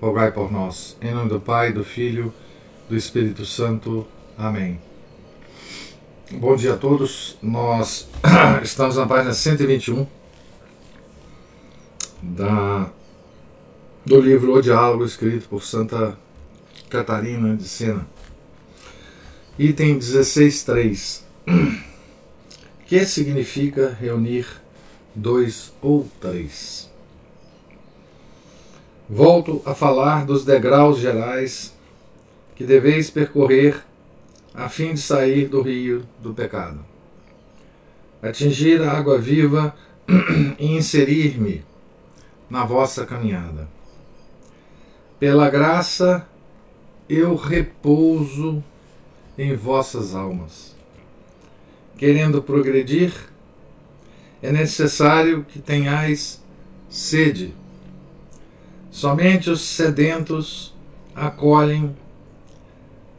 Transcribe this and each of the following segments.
por nós. Em nome do Pai, do Filho, do Espírito Santo. Amém. Bom dia a todos. Nós estamos na página 121 da, do livro O Diálogo, escrito por Santa Catarina de Sena. Item 16.3. Que significa reunir dois ou três? Volto a falar dos degraus gerais que deveis percorrer a fim de sair do rio do pecado. Atingir a água viva e inserir-me na vossa caminhada. Pela graça eu repouso em vossas almas. Querendo progredir, é necessário que tenhais sede Somente os sedentos acolhem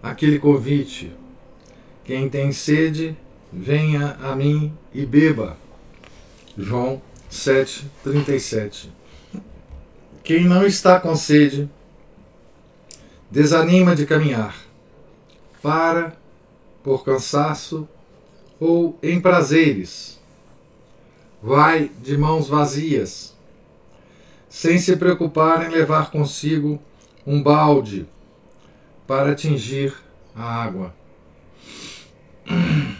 aquele convite. Quem tem sede, venha a mim e beba. João 7:37. Quem não está com sede, desanima de caminhar, para por cansaço ou em prazeres. Vai de mãos vazias sem se preocupar em levar consigo um balde para atingir a água.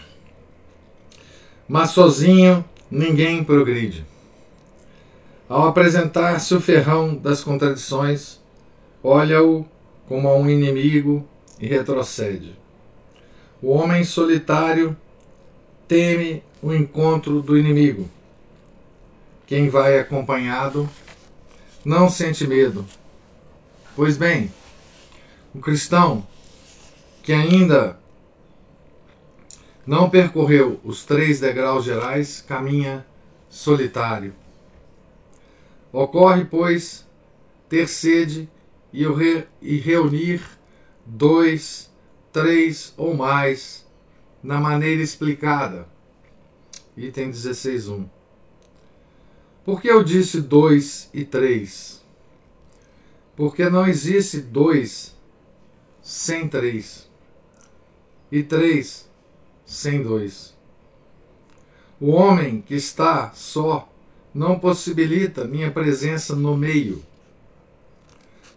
Mas sozinho ninguém progride. Ao apresentar-se o ferrão das contradições, olha-o como a um inimigo e retrocede. O homem solitário teme o encontro do inimigo. Quem vai acompanhado não sente medo. Pois bem, o cristão que ainda não percorreu os três degraus gerais caminha solitário. Ocorre, pois, ter sede e reunir dois, três ou mais na maneira explicada. Item 16.1. Por que eu disse dois e três? Porque não existe dois sem três e três sem dois. O homem que está só não possibilita minha presença no meio,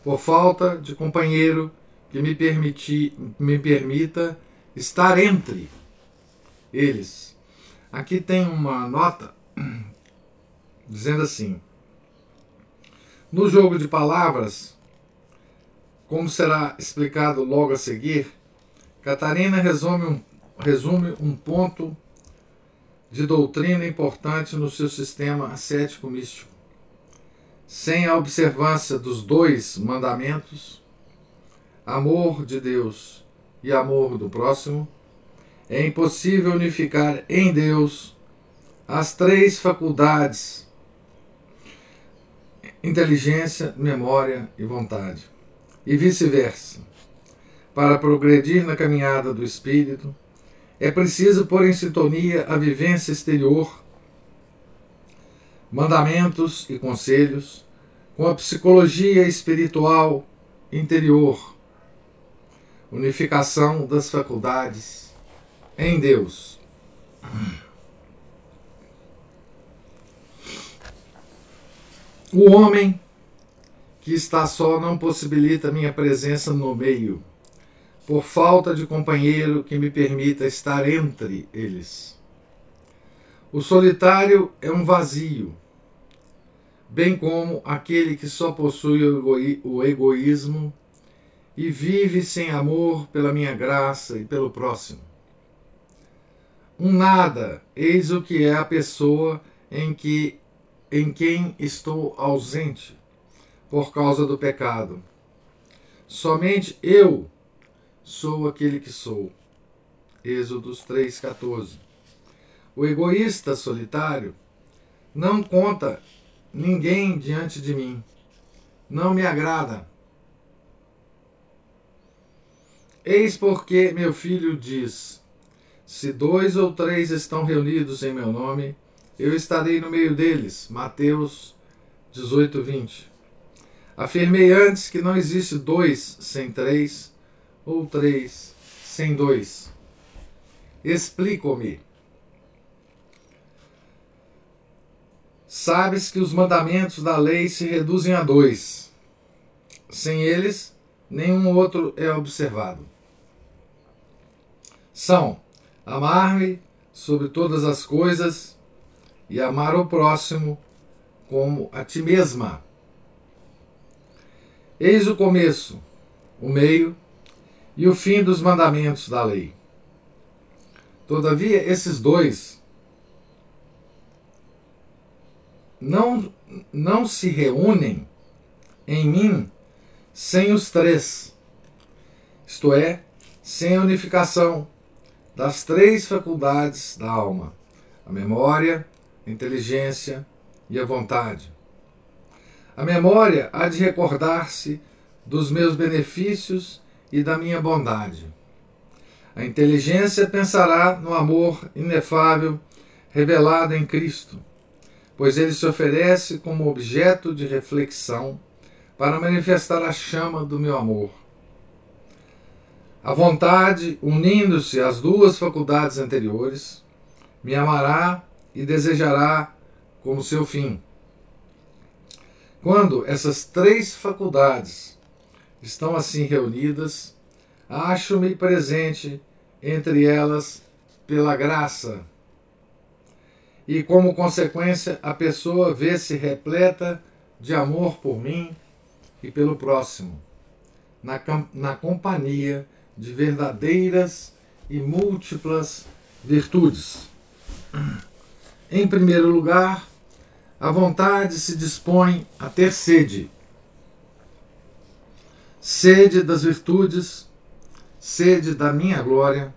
por falta de companheiro que me, permiti, me permita estar entre eles. Aqui tem uma nota dizendo assim: No jogo de palavras, como será explicado logo a seguir, Catarina resume um, resume um ponto de doutrina importante no seu sistema ascético místico. Sem a observância dos dois mandamentos, amor de Deus e amor do próximo, é impossível unificar em Deus as três faculdades inteligência, memória e vontade, e vice-versa. Para progredir na caminhada do espírito, é preciso pôr em sintonia a vivência exterior, mandamentos e conselhos, com a psicologia espiritual interior, unificação das faculdades em Deus. O homem que está só não possibilita minha presença no meio, por falta de companheiro que me permita estar entre eles. O solitário é um vazio, bem como aquele que só possui o egoísmo e vive sem amor pela minha graça e pelo próximo. Um nada, eis o que é a pessoa em que em quem estou ausente por causa do pecado. Somente eu sou aquele que sou. Êxodos 3,14. O egoísta solitário não conta ninguém diante de mim. Não me agrada. Eis porque meu filho diz: Se dois ou três estão reunidos em meu nome, eu estarei no meio deles. Mateus 18, 20. Afirmei antes que não existe dois sem três, ou três sem dois. Explico-me. Sabes que os mandamentos da lei se reduzem a dois. Sem eles, nenhum outro é observado. São amar-me sobre todas as coisas e amar o próximo como a ti mesma. Eis o começo, o meio e o fim dos mandamentos da lei. Todavia, esses dois não, não se reúnem em mim sem os três, isto é, sem a unificação das três faculdades da alma: a memória, inteligência e a vontade. A memória há de recordar-se dos meus benefícios e da minha bondade. A inteligência pensará no amor inefável revelado em Cristo, pois ele se oferece como objeto de reflexão para manifestar a chama do meu amor. A vontade, unindo-se às duas faculdades anteriores, me amará e desejará como seu fim. Quando essas três faculdades estão assim reunidas, acho-me presente entre elas pela graça. E como consequência, a pessoa vê-se repleta de amor por mim e pelo próximo, na, na companhia de verdadeiras e múltiplas virtudes. Em primeiro lugar, a vontade se dispõe a ter sede. Sede das virtudes, sede da minha glória,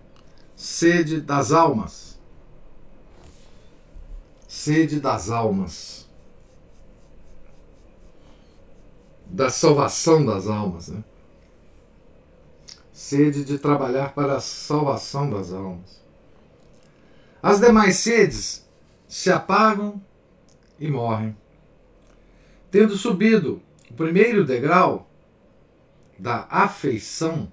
sede das almas. Sede das almas. Da salvação das almas. Né? Sede de trabalhar para a salvação das almas. As demais sedes se apagam e morrem. Tendo subido o primeiro degrau da afeição,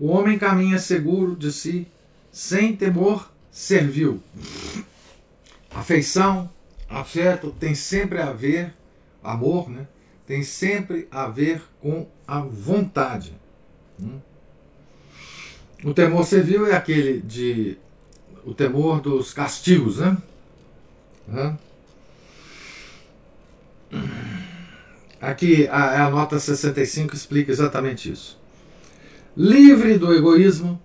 o homem caminha seguro de si, sem temor servil. Afeição, afeto tem sempre a ver, amor, né? Tem sempre a ver com a vontade. Hum? O temor servil é aquele de o temor dos castigos, né? Aqui a, a nota 65 explica exatamente isso. Livre do egoísmo,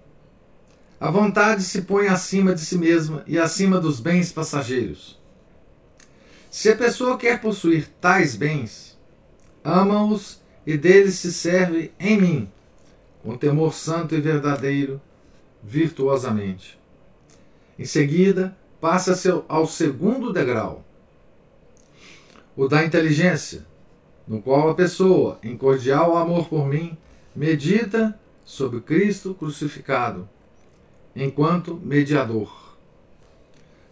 a vontade se põe acima de si mesma e acima dos bens passageiros. Se a pessoa quer possuir tais bens, ama-os e deles se serve em mim, com temor santo e verdadeiro, virtuosamente. Em seguida, passa-se ao segundo degrau, o da inteligência, no qual a pessoa, em cordial amor por mim, medita sobre Cristo crucificado, enquanto mediador.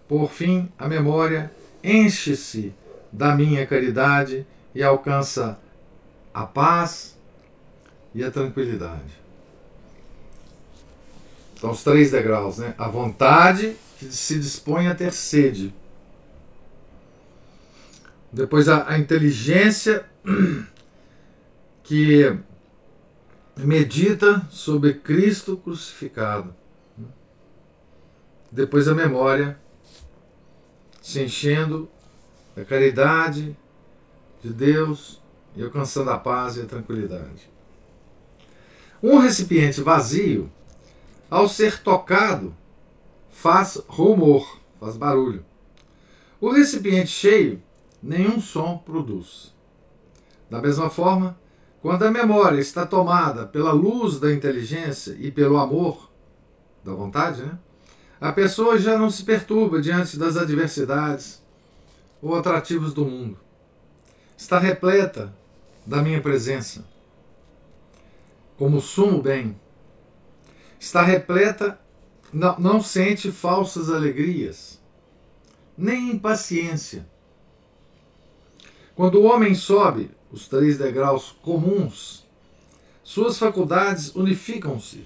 Por fim, a memória enche-se da minha caridade e alcança a paz e a tranquilidade. São os três degraus, né? A vontade que se dispõe a ter sede. Depois a, a inteligência que medita sobre Cristo crucificado. Depois a memória se enchendo da caridade de Deus e alcançando a paz e a tranquilidade. Um recipiente vazio, ao ser tocado, faz rumor, faz barulho. O recipiente cheio nenhum som produz. Da mesma forma, Quando a memória está tomada pela luz da inteligência e pelo amor, da vontade, né? A pessoa já não se perturba diante das adversidades ou atrativos do mundo. Está repleta da minha presença, como sumo bem. Está repleta, não, não sente falsas alegrias, nem impaciência. Quando o homem sobe os três degraus comuns, suas faculdades unificam-se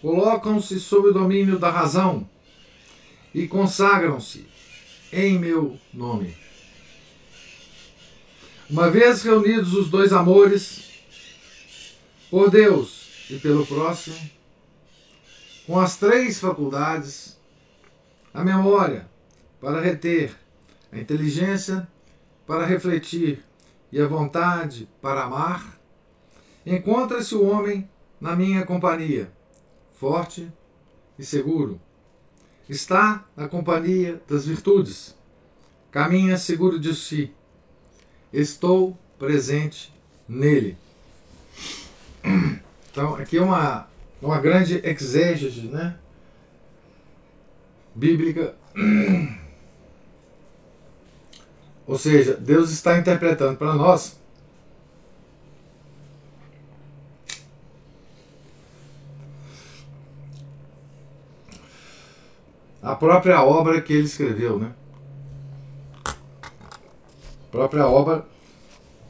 colocam-se sob o domínio da razão e consagram-se em meu nome. Uma vez reunidos os dois amores, por Deus e pelo próximo, com as três faculdades, a memória para reter, a inteligência para refletir e a vontade para amar, encontra-se o homem na minha companhia forte e seguro. Está na companhia das virtudes. Caminha seguro de si. Estou presente nele. Então, aqui é uma, uma grande exégese né? bíblica. Ou seja, Deus está interpretando para nós a própria obra que ele escreveu, né? A própria obra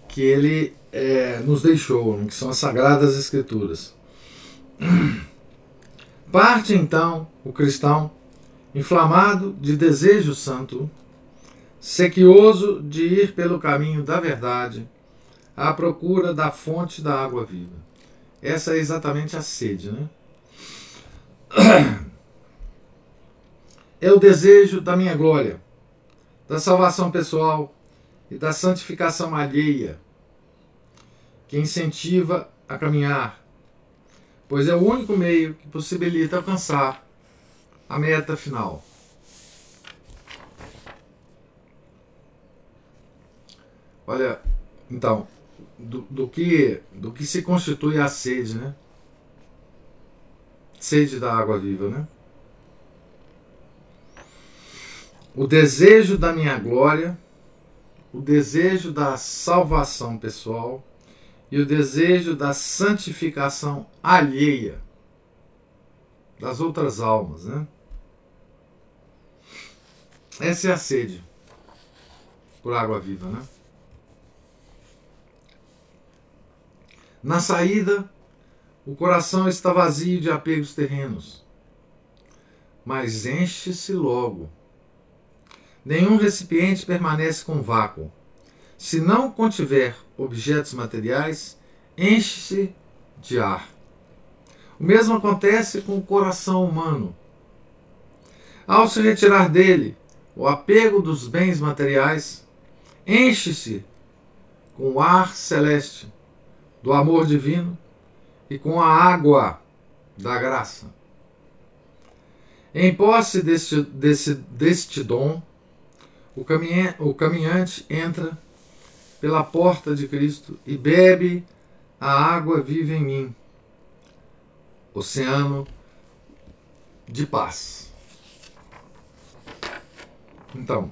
que ele é, nos deixou, né? que são as Sagradas Escrituras. Parte então o cristão, inflamado de desejo santo, sequioso de ir pelo caminho da verdade, à procura da fonte da água viva. Essa é exatamente a sede, né? é o desejo da minha glória, da salvação pessoal e da santificação alheia, que incentiva a caminhar, pois é o único meio que possibilita alcançar a meta final. Olha, então, do, do, que, do que se constitui a sede, né? Sede da água viva, né? o desejo da minha glória, o desejo da salvação pessoal e o desejo da santificação alheia das outras almas, né? Essa é a sede por água viva, né? Na saída, o coração está vazio de apegos terrenos, mas enche-se logo Nenhum recipiente permanece com vácuo. Se não contiver objetos materiais, enche-se de ar. O mesmo acontece com o coração humano. Ao se retirar dele o apego dos bens materiais, enche-se com o ar celeste do amor divino e com a água da graça. Em posse deste, deste, deste dom, o, o caminhante entra pela porta de Cristo e bebe a água viva em mim, oceano de paz. Então,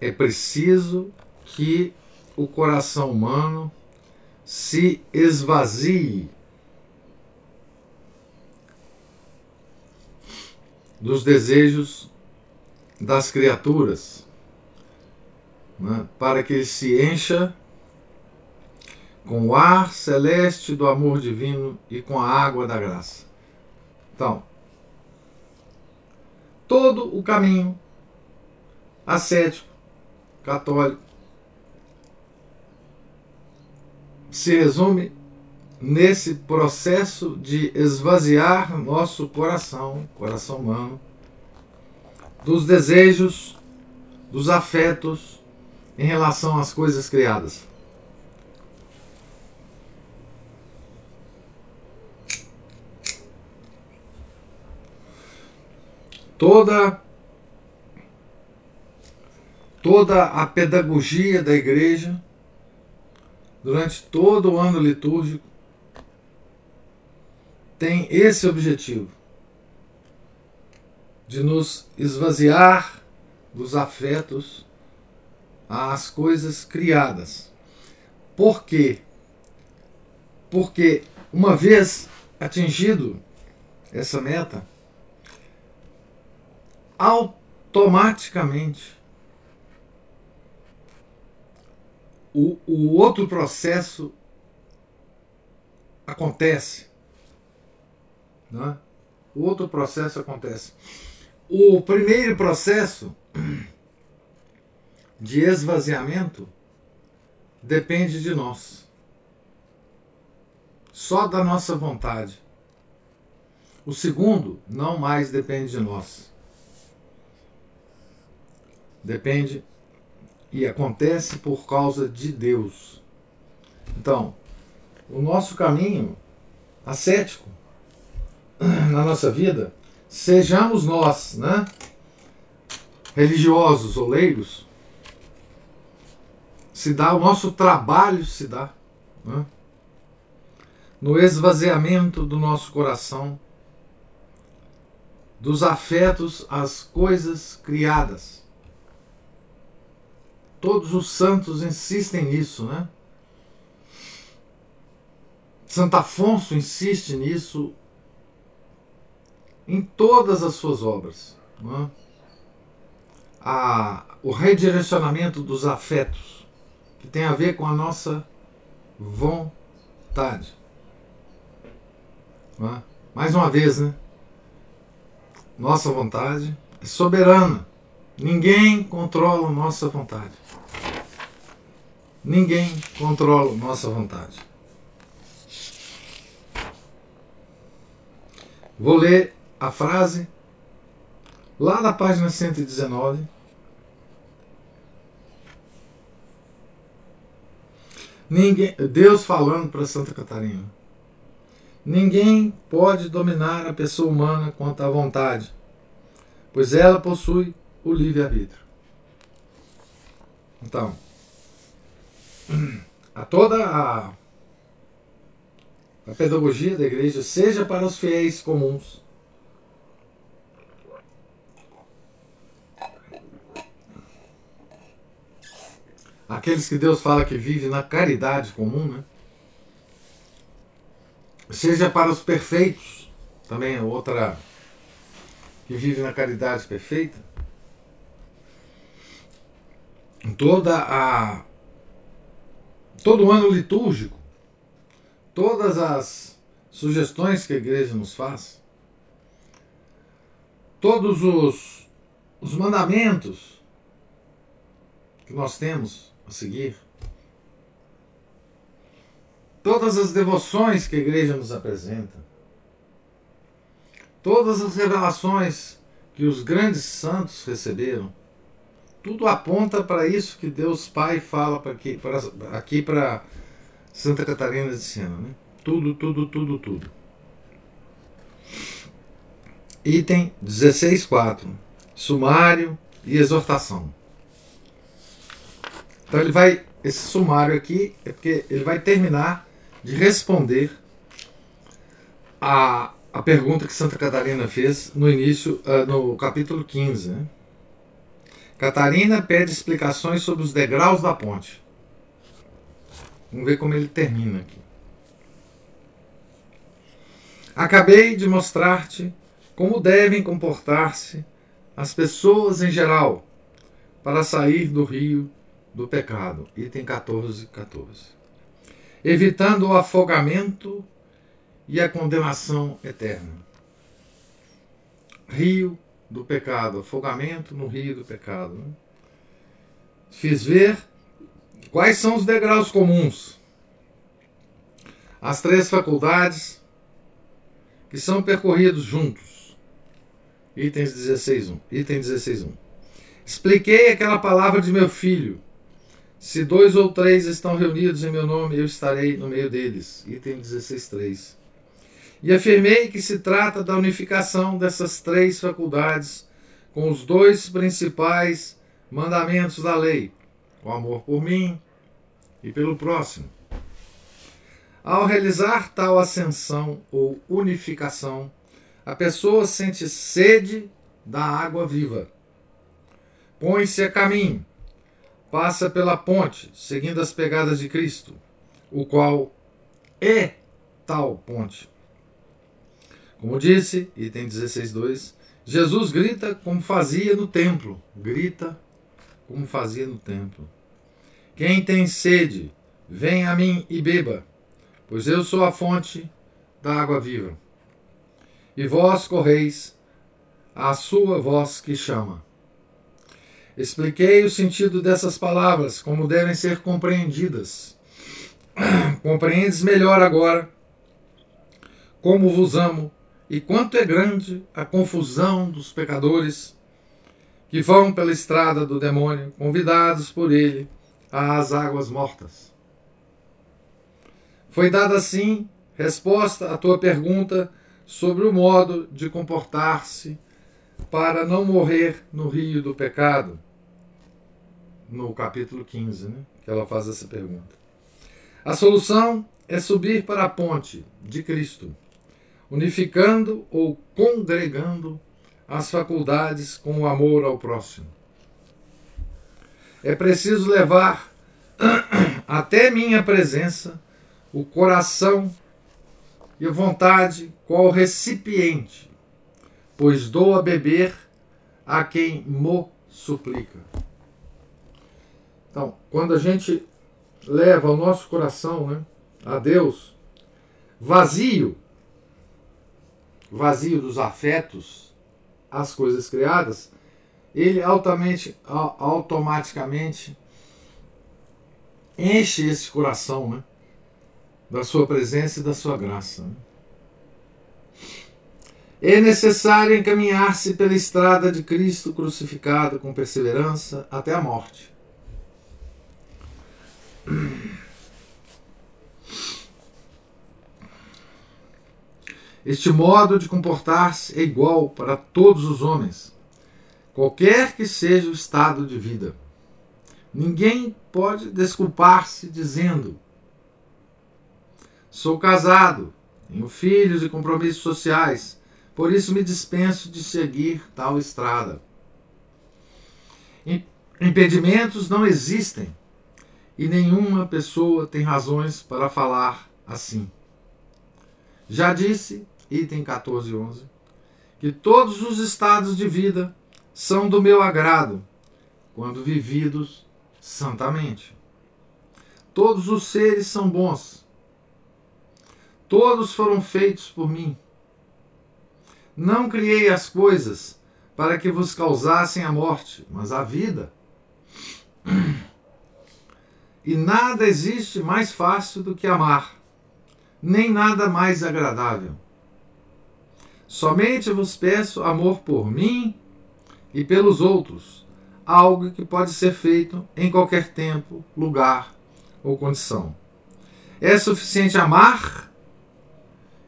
é preciso que o coração humano se esvazie dos desejos das criaturas, né, para que ele se encha com o ar celeste do amor divino e com a água da graça. Então, todo o caminho ascético, católico, se resume nesse processo de esvaziar nosso coração, coração humano, dos desejos, dos afetos em relação às coisas criadas. Toda toda a pedagogia da igreja, durante todo o ano litúrgico, tem esse objetivo de nos esvaziar dos afetos às coisas criadas. Por quê? Porque uma vez atingido essa meta, automaticamente o, o outro processo acontece. Né? Outro processo acontece. O primeiro processo de esvaziamento depende de nós. Só da nossa vontade. O segundo não mais depende de nós. Depende e acontece por causa de Deus. Então, o nosso caminho ascético na nossa vida, sejamos nós, né, religiosos ou leigos, se dá, o nosso trabalho se dá né? no esvaziamento do nosso coração, dos afetos às coisas criadas. Todos os santos insistem nisso, né? Santo Afonso insiste nisso em todas as suas obras. Né? A, o redirecionamento dos afetos que tem a ver com a nossa vontade. É? Mais uma vez, né? Nossa vontade é soberana. Ninguém controla nossa vontade. Ninguém controla nossa vontade. Vou ler a frase lá na página 119 Ninguém, Deus falando para Santa Catarina. Ninguém pode dominar a pessoa humana quanto à vontade, pois ela possui o livre-arbítrio. Então, a toda a, a pedagogia da igreja, seja para os fiéis comuns, aqueles que Deus fala que vivem na caridade comum, né? Seja para os perfeitos, também é outra que vive na caridade perfeita. Toda a todo o ano litúrgico, todas as sugestões que a igreja nos faz, todos os, os mandamentos que nós temos a seguir. Todas as devoções que a igreja nos apresenta, todas as revelações que os grandes santos receberam, tudo aponta para isso que Deus Pai fala para aqui para aqui para Santa Catarina de Sena, né? Tudo, tudo, tudo, tudo. Item 16.4. Sumário e exortação. Então ele vai, esse sumário aqui, é porque ele vai terminar de responder a, a pergunta que Santa Catarina fez no início, uh, no capítulo 15. Né? Catarina pede explicações sobre os degraus da ponte. Vamos ver como ele termina aqui. Acabei de mostrar-te como devem comportar-se as pessoas em geral para sair do rio do pecado, item 14, 14. Evitando o afogamento e a condenação eterna. Rio do pecado, afogamento no rio do pecado. Né? Fiz ver quais são os degraus comuns. As três faculdades que são percorridos juntos. Itens 16.1. Item 16.1. Expliquei aquela palavra de meu filho se dois ou três estão reunidos em meu nome, eu estarei no meio deles. Item 16.3. E afirmei que se trata da unificação dessas três faculdades com os dois principais mandamentos da lei, o amor por mim e pelo próximo. Ao realizar tal ascensão ou unificação, a pessoa sente sede da água viva. Põe-se a caminho, passa pela ponte, seguindo as pegadas de Cristo, o qual é tal ponte. Como disse, item 16.2, Jesus grita como fazia no templo. Grita como fazia no templo. Quem tem sede, vem a mim e beba, pois eu sou a fonte da água viva. E vós correis à sua voz que chama. Expliquei o sentido dessas palavras, como devem ser compreendidas. Compreendes melhor agora como vos amo e quanto é grande a confusão dos pecadores que vão pela estrada do demônio, convidados por ele às águas mortas. Foi dada assim resposta à tua pergunta sobre o modo de comportar-se para não morrer no rio do pecado. No capítulo 15, né, que ela faz essa pergunta. A solução é subir para a ponte de Cristo unificando ou congregando as faculdades com o amor ao próximo. É preciso levar até minha presença o coração e a vontade qual recipiente, pois dou a beber a quem mo suplica. Então, quando a gente leva o nosso coração né, a Deus vazio vazio dos afetos às coisas criadas, ele altamente, automaticamente enche esse coração né, da sua presença e da sua graça. Né? É necessário encaminhar-se pela estrada de Cristo crucificado com perseverança até a morte. Este modo de comportar-se é igual para todos os homens, qualquer que seja o estado de vida. Ninguém pode desculpar-se dizendo: Sou casado, tenho filhos e compromissos sociais, por isso me dispenso de seguir tal estrada. Impedimentos não existem e nenhuma pessoa tem razões para falar assim. Já disse item 14 11, que todos os estados de vida são do meu agrado, quando vividos santamente. Todos os seres são bons. Todos foram feitos por mim. Não criei as coisas para que vos causassem a morte, mas a vida. E nada existe mais fácil do que amar, nem nada mais agradável. Somente vos peço amor por mim e pelos outros, algo que pode ser feito em qualquer tempo, lugar ou condição. É suficiente amar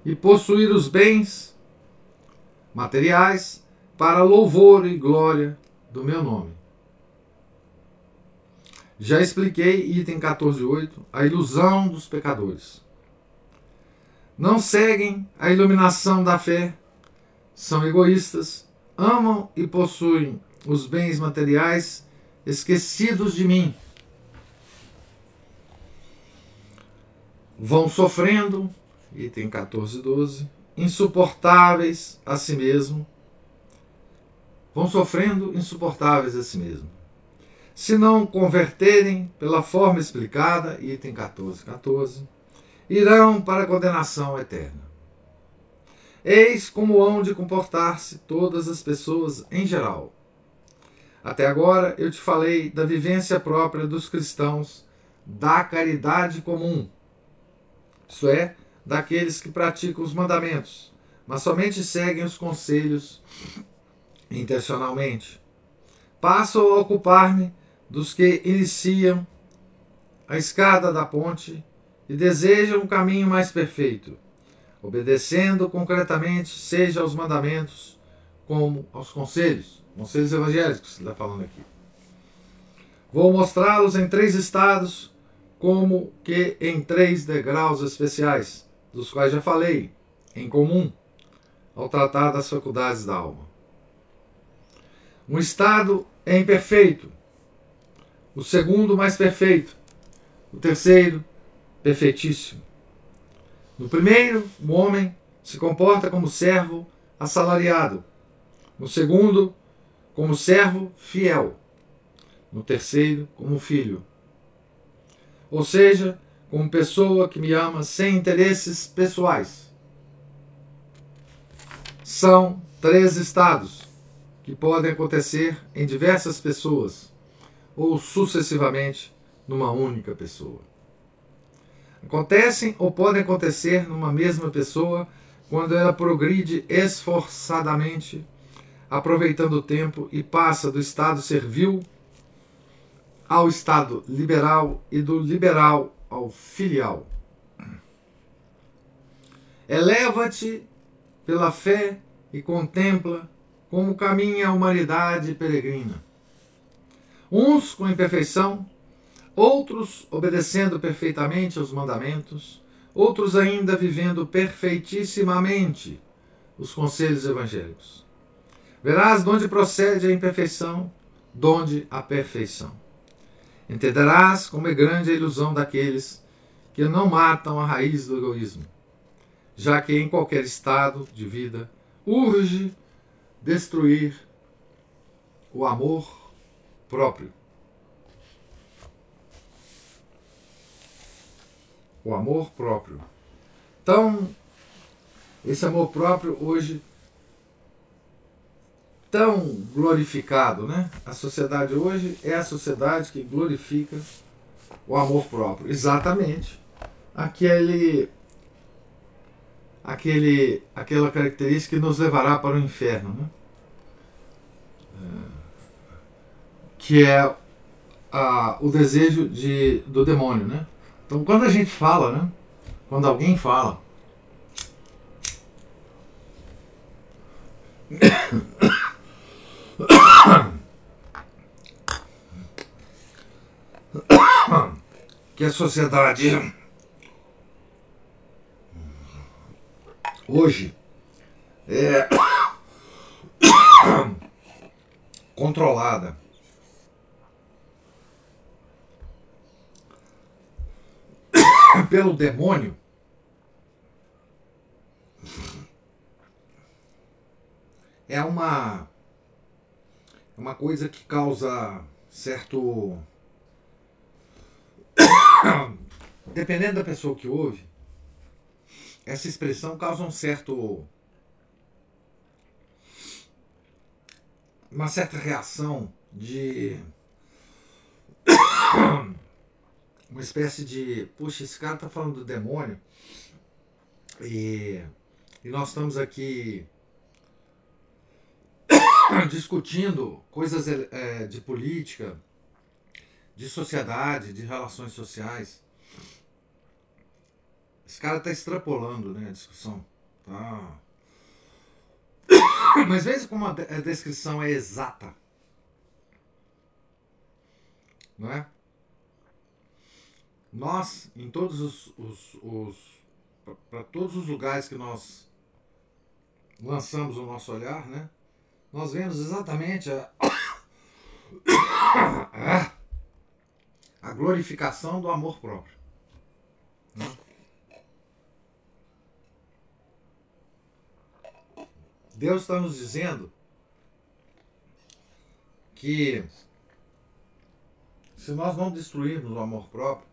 e possuir os bens materiais para louvor e glória do meu nome. Já expliquei, item 14.8, a ilusão dos pecadores. Não seguem a iluminação da fé são egoístas, amam e possuem os bens materiais, esquecidos de mim. Vão sofrendo, item 14, 12, insuportáveis a si mesmo. Vão sofrendo insuportáveis a si mesmo. Se não converterem pela forma explicada, item 14, 14, irão para a condenação eterna. Eis como hão de comportar-se todas as pessoas em geral. Até agora eu te falei da vivência própria dos cristãos, da caridade comum, isso é, daqueles que praticam os mandamentos, mas somente seguem os conselhos intencionalmente. Passo a ocupar-me dos que iniciam a escada da ponte e desejam um caminho mais perfeito obedecendo concretamente, seja aos mandamentos como aos conselhos, conselhos evangélicos está falando aqui. Vou mostrá-los em três estados, como que em três degraus especiais, dos quais já falei, em comum, ao tratar das faculdades da alma. Um estado é imperfeito, o segundo mais perfeito, o terceiro perfeitíssimo. No primeiro, o homem se comporta como servo assalariado. No segundo, como servo fiel. No terceiro, como filho. Ou seja, como pessoa que me ama sem interesses pessoais. São três estados que podem acontecer em diversas pessoas ou sucessivamente numa única pessoa. Acontecem ou podem acontecer numa mesma pessoa quando ela progride esforçadamente, aproveitando o tempo e passa do estado servil ao estado liberal e do liberal ao filial. Eleva-te pela fé e contempla como caminha a humanidade peregrina. Uns com imperfeição, outros obedecendo perfeitamente aos mandamentos, outros ainda vivendo perfeitissimamente os conselhos evangélicos. Verás de onde procede a imperfeição, de onde a perfeição. Entenderás como é grande a ilusão daqueles que não matam a raiz do egoísmo, já que em qualquer estado de vida urge destruir o amor próprio. O amor próprio. Então, esse amor próprio hoje tão glorificado, né? A sociedade hoje é a sociedade que glorifica o amor próprio. Exatamente. Aquele aquele aquela característica que nos levará para o inferno, né? que é a, o desejo de, do demônio, né? Então, quando a gente fala, né? Quando alguém fala, que a sociedade hoje é controlada. Pelo demônio, é uma é uma coisa que causa certo dependendo da pessoa que ouve, essa expressão causa um certo uma certa reação de uma espécie de, puxa, esse cara tá falando do demônio e, e nós estamos aqui discutindo coisas é, de política, de sociedade, de relações sociais. Esse cara está extrapolando né, a discussão. Tá? Mas veja como a descrição é exata. Não é? nós, em todos os, os, os para todos os lugares que nós lançamos o nosso olhar, né? Nós vemos exatamente a, a glorificação do amor próprio. Né? Deus está nos dizendo que se nós não destruirmos o amor próprio,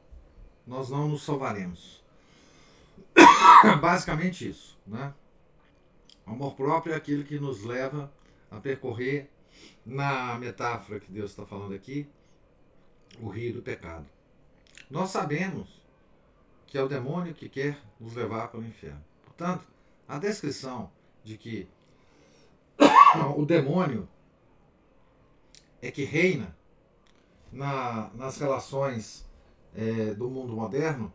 nós não nos salvaremos. Basicamente isso, né? O amor próprio é aquilo que nos leva a percorrer, na metáfora que Deus está falando aqui, o rio do pecado. Nós sabemos que é o demônio que quer nos levar para o inferno. Portanto, a descrição de que o demônio é que reina na, nas relações é, do mundo moderno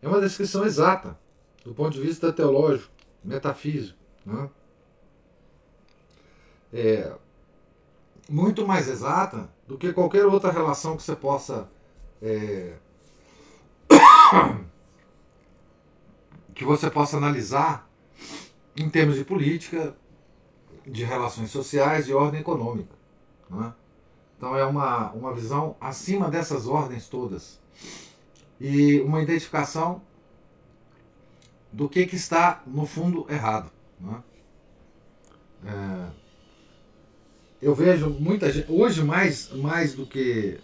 é uma descrição exata do ponto de vista teológico, metafísico. Né? É, muito mais exata do que qualquer outra relação que você possa é, que você possa analisar em termos de política, de relações sociais, de ordem econômica. É? Então é uma, uma visão acima dessas ordens todas e uma identificação do que, que está no fundo errado. É? É, eu vejo muita gente, hoje mais, mais do, que,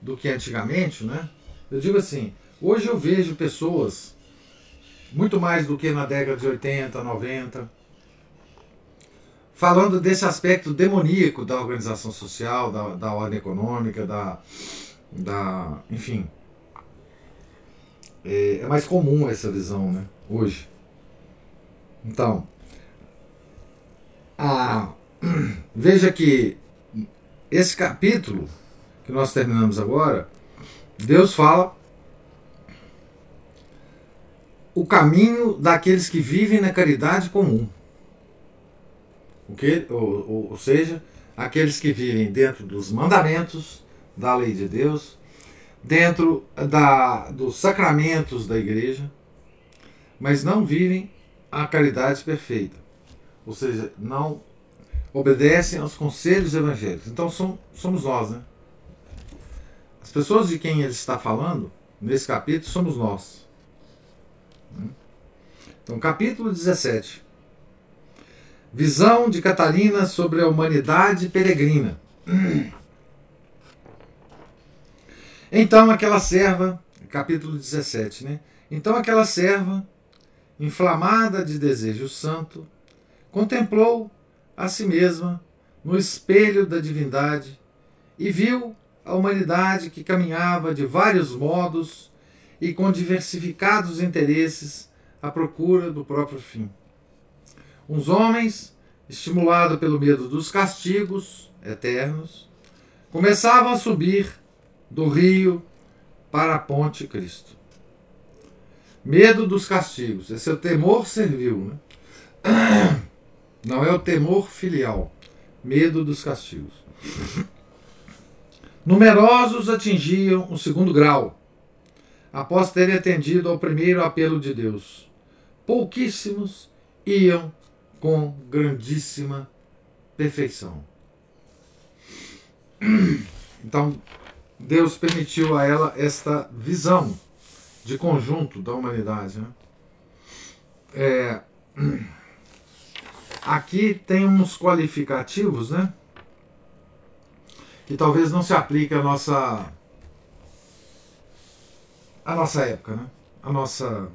do que antigamente, né? eu digo assim, hoje eu vejo pessoas, muito mais do que na década de 80, 90, falando desse aspecto demoníaco da organização social, da, da ordem econômica, da, da enfim. É, é mais comum essa visão, né? Hoje. Então, a, veja que esse capítulo que nós terminamos agora, Deus fala o caminho daqueles que vivem na caridade comum. O que, ou, ou, seja, aqueles que vivem dentro dos mandamentos da lei de Deus, dentro da, dos sacramentos da igreja, mas não vivem a caridade perfeita. Ou seja, não obedecem aos conselhos evangélicos. Então somos nós, né? As pessoas de quem ele está falando, nesse capítulo, somos nós. Então, capítulo 17. Visão de Catarina sobre a humanidade peregrina. Então aquela serva, capítulo 17, né? Então aquela serva, inflamada de desejo santo, contemplou a si mesma no espelho da divindade e viu a humanidade que caminhava de vários modos e com diversificados interesses à procura do próprio fim. Uns homens, estimulados pelo medo dos castigos eternos, começavam a subir do rio para a ponte Cristo. Medo dos castigos, esse é o temor servil, né? Não é o temor filial, medo dos castigos. Numerosos atingiam o segundo grau, após terem atendido ao primeiro apelo de Deus. Pouquíssimos iam com grandíssima perfeição. Então, Deus permitiu a ela esta visão de conjunto da humanidade. Né? É, aqui tem uns qualificativos, né? Que talvez não se aplique à nossa à nossa época, né? A nossa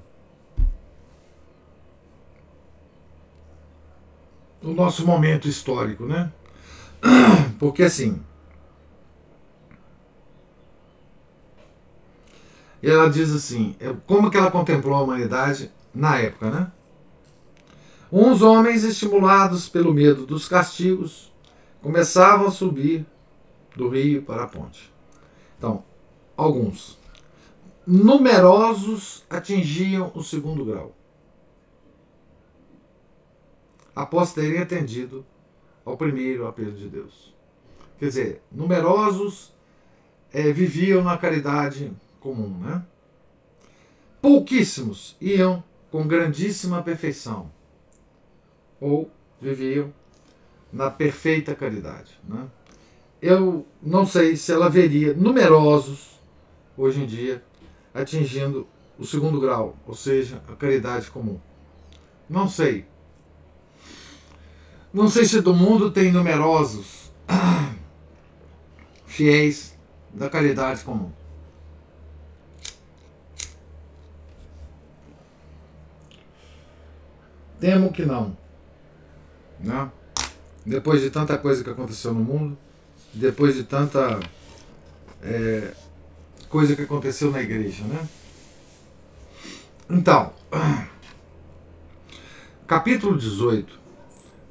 o nosso momento histórico, né? Porque assim, e ela diz assim, é, como que ela contemplou a humanidade na época, né? Uns homens estimulados pelo medo dos castigos começavam a subir do rio para a ponte. Então, alguns numerosos atingiam o segundo grau após terem atendido ao primeiro apelo de Deus. Quer dizer, numerosos é, viviam na caridade comum, né? Pouquíssimos iam com grandíssima perfeição ou viviam na perfeita caridade. Né? Eu não sei se ela veria numerosos hoje em dia atingindo o segundo grau, ou seja, a caridade comum. Não sei. Não sei se do mundo tem numerosos fiéis da caridade comum. Temo que não. Né? Depois de tanta coisa que aconteceu no mundo, depois de tanta é, coisa que aconteceu na igreja. Né? Então, capítulo 18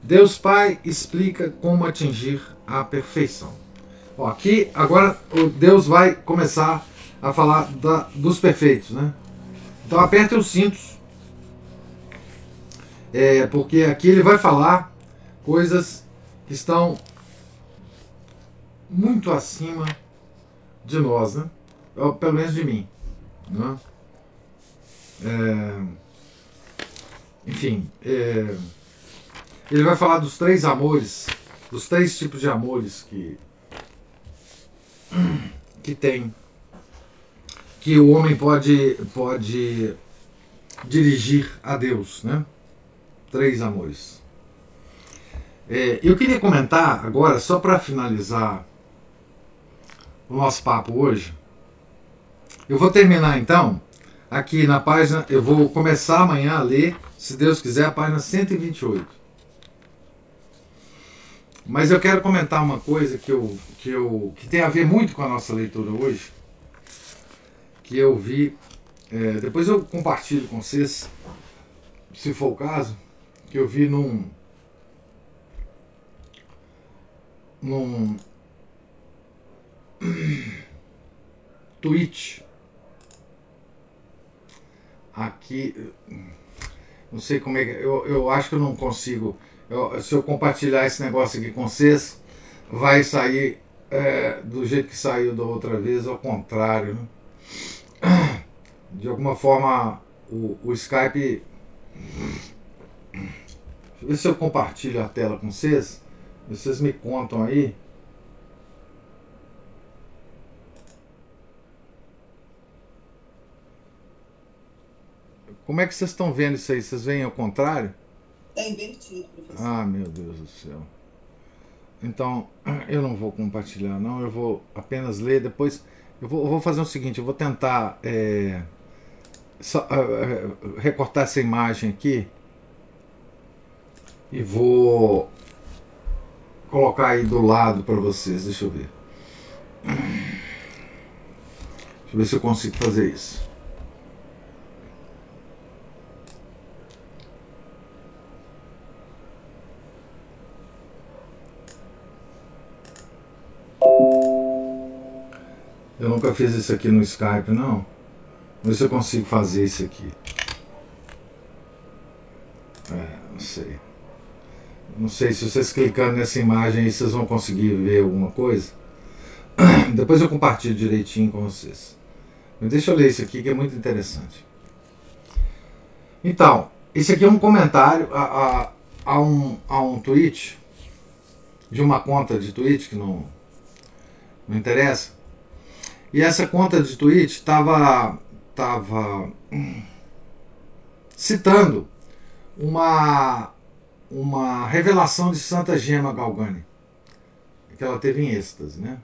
Deus Pai explica como atingir a perfeição. Ó, aqui agora o Deus vai começar a falar da, dos perfeitos, né? Então aperte os cintos, é, porque aqui ele vai falar coisas que estão muito acima de nós, né? Ou, pelo menos de mim. Né? É, enfim, é, ele vai falar dos três amores, dos três tipos de amores que, que tem, que o homem pode, pode dirigir a Deus, né? Três amores. É, eu queria comentar agora, só para finalizar o nosso papo hoje. Eu vou terminar então aqui na página, eu vou começar amanhã a ler, se Deus quiser, a página 128. Mas eu quero comentar uma coisa que, eu, que, eu, que tem a ver muito com a nossa leitura hoje, que eu vi, é, depois eu compartilho com vocês, se for o caso, que eu vi num, num tweet aqui. Não sei como é que eu, eu acho que eu não consigo. Eu, se eu compartilhar esse negócio aqui com vocês vai sair é, do jeito que saiu da outra vez ao contrário né? de alguma forma o, o Skype deixa eu ver se eu compartilho a tela com vocês vocês me contam aí. Como é que vocês estão vendo isso aí? Vocês veem ao contrário? Está invertido, professor. Ah, meu Deus do céu. Então, eu não vou compartilhar, não. Eu vou apenas ler. Depois, eu vou, eu vou fazer o seguinte: eu vou tentar é, só, uh, recortar essa imagem aqui e vou colocar aí do lado para vocês. Deixa eu ver. Deixa eu ver se eu consigo fazer isso. Eu nunca fiz isso aqui no Skype, não. Ver se eu consigo fazer isso aqui. É, não sei. Não sei se vocês clicando nessa imagem aí vocês vão conseguir ver alguma coisa. Depois eu compartilho direitinho com vocês. Mas deixa eu ler isso aqui que é muito interessante. Então, esse aqui é um comentário a, a, a, um, a um tweet de uma conta de tweet que não, não interessa. E essa conta de tweet estava tava citando uma uma revelação de Santa Gema Galgani, que ela teve em êxtase, né?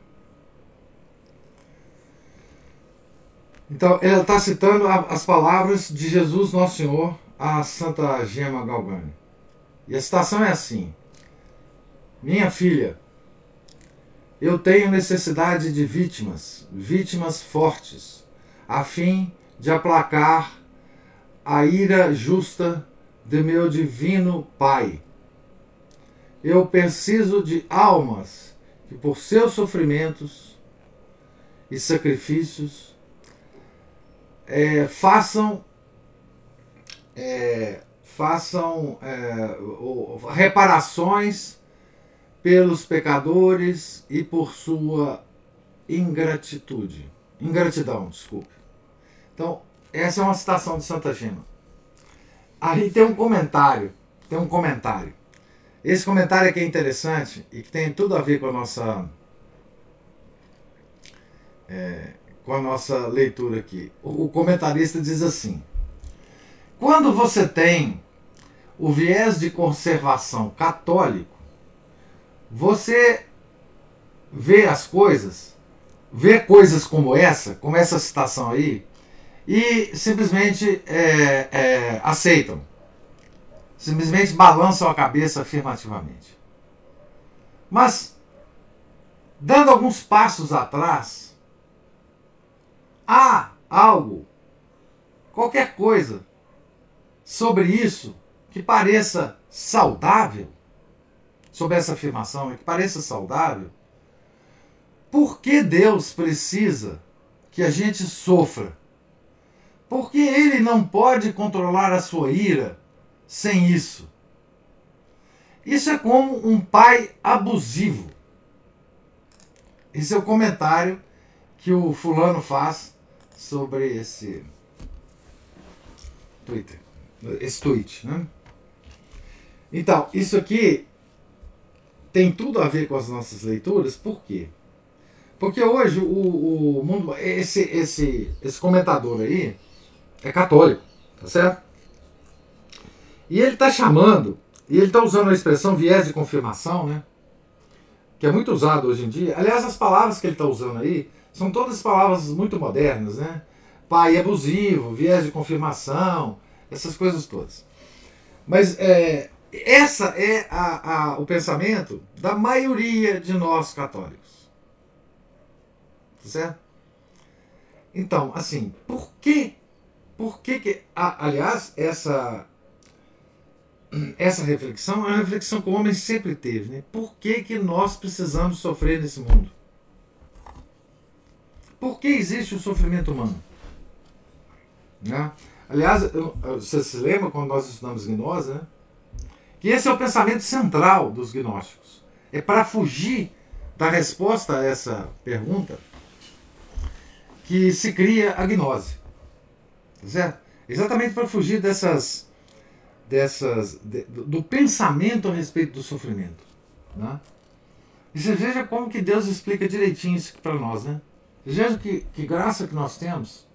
Então, ela está citando as palavras de Jesus Nosso Senhor a Santa Gema Galgani. E a citação é assim: Minha filha, eu tenho necessidade de vítimas, vítimas fortes, a fim de aplacar a ira justa de meu divino Pai. Eu preciso de almas que, por seus sofrimentos e sacrifícios, é, façam é, façam é, reparações pelos pecadores e por sua ingratitude. Ingratidão, desculpe. Então, essa é uma citação de Santa Gema. Aí tem um comentário, tem um comentário. Esse comentário aqui é interessante e que tem tudo a ver com a nossa é, com a nossa leitura aqui. O, o comentarista diz assim: quando você tem o viés de conservação católico, você vê as coisas, vê coisas como essa, como essa citação aí, e simplesmente é, é, aceitam. Simplesmente balançam a cabeça afirmativamente. Mas, dando alguns passos atrás, há algo, qualquer coisa, sobre isso que pareça saudável, sobre essa afirmação, que pareça saudável, por que Deus precisa que a gente sofra? Porque ele não pode controlar a sua ira sem isso. Isso é como um pai abusivo. esse é o comentário que o fulano faz sobre esse Twitter, esse tweet, né? Então, isso aqui tem tudo a ver com as nossas leituras, por quê? Porque hoje o, o mundo. Esse, esse, esse comentador aí é católico, tá certo? E ele está chamando, e ele está usando a expressão viés de confirmação, né? Que é muito usado hoje em dia. Aliás, as palavras que ele está usando aí são todas palavras muito modernas, né? Pai abusivo, viés de confirmação, essas coisas todas. Mas é, essa é a, a, o pensamento da maioria de nós católicos. Certo? Então, assim, por que, por que, que aliás, essa, essa reflexão é uma reflexão que o homem sempre teve, né? Por que, que nós precisamos sofrer nesse mundo? Por que existe o sofrimento humano? Né? Aliás, você se lembra quando nós estudamos gnose, né? Que esse é o pensamento central dos gnósticos. É para fugir da resposta a essa pergunta que se cria a gnose. Certo? Exatamente para fugir dessas, dessas de, do pensamento a respeito do sofrimento. Né? E você veja como que Deus explica direitinho isso para nós. Né? Veja que, que graça que nós temos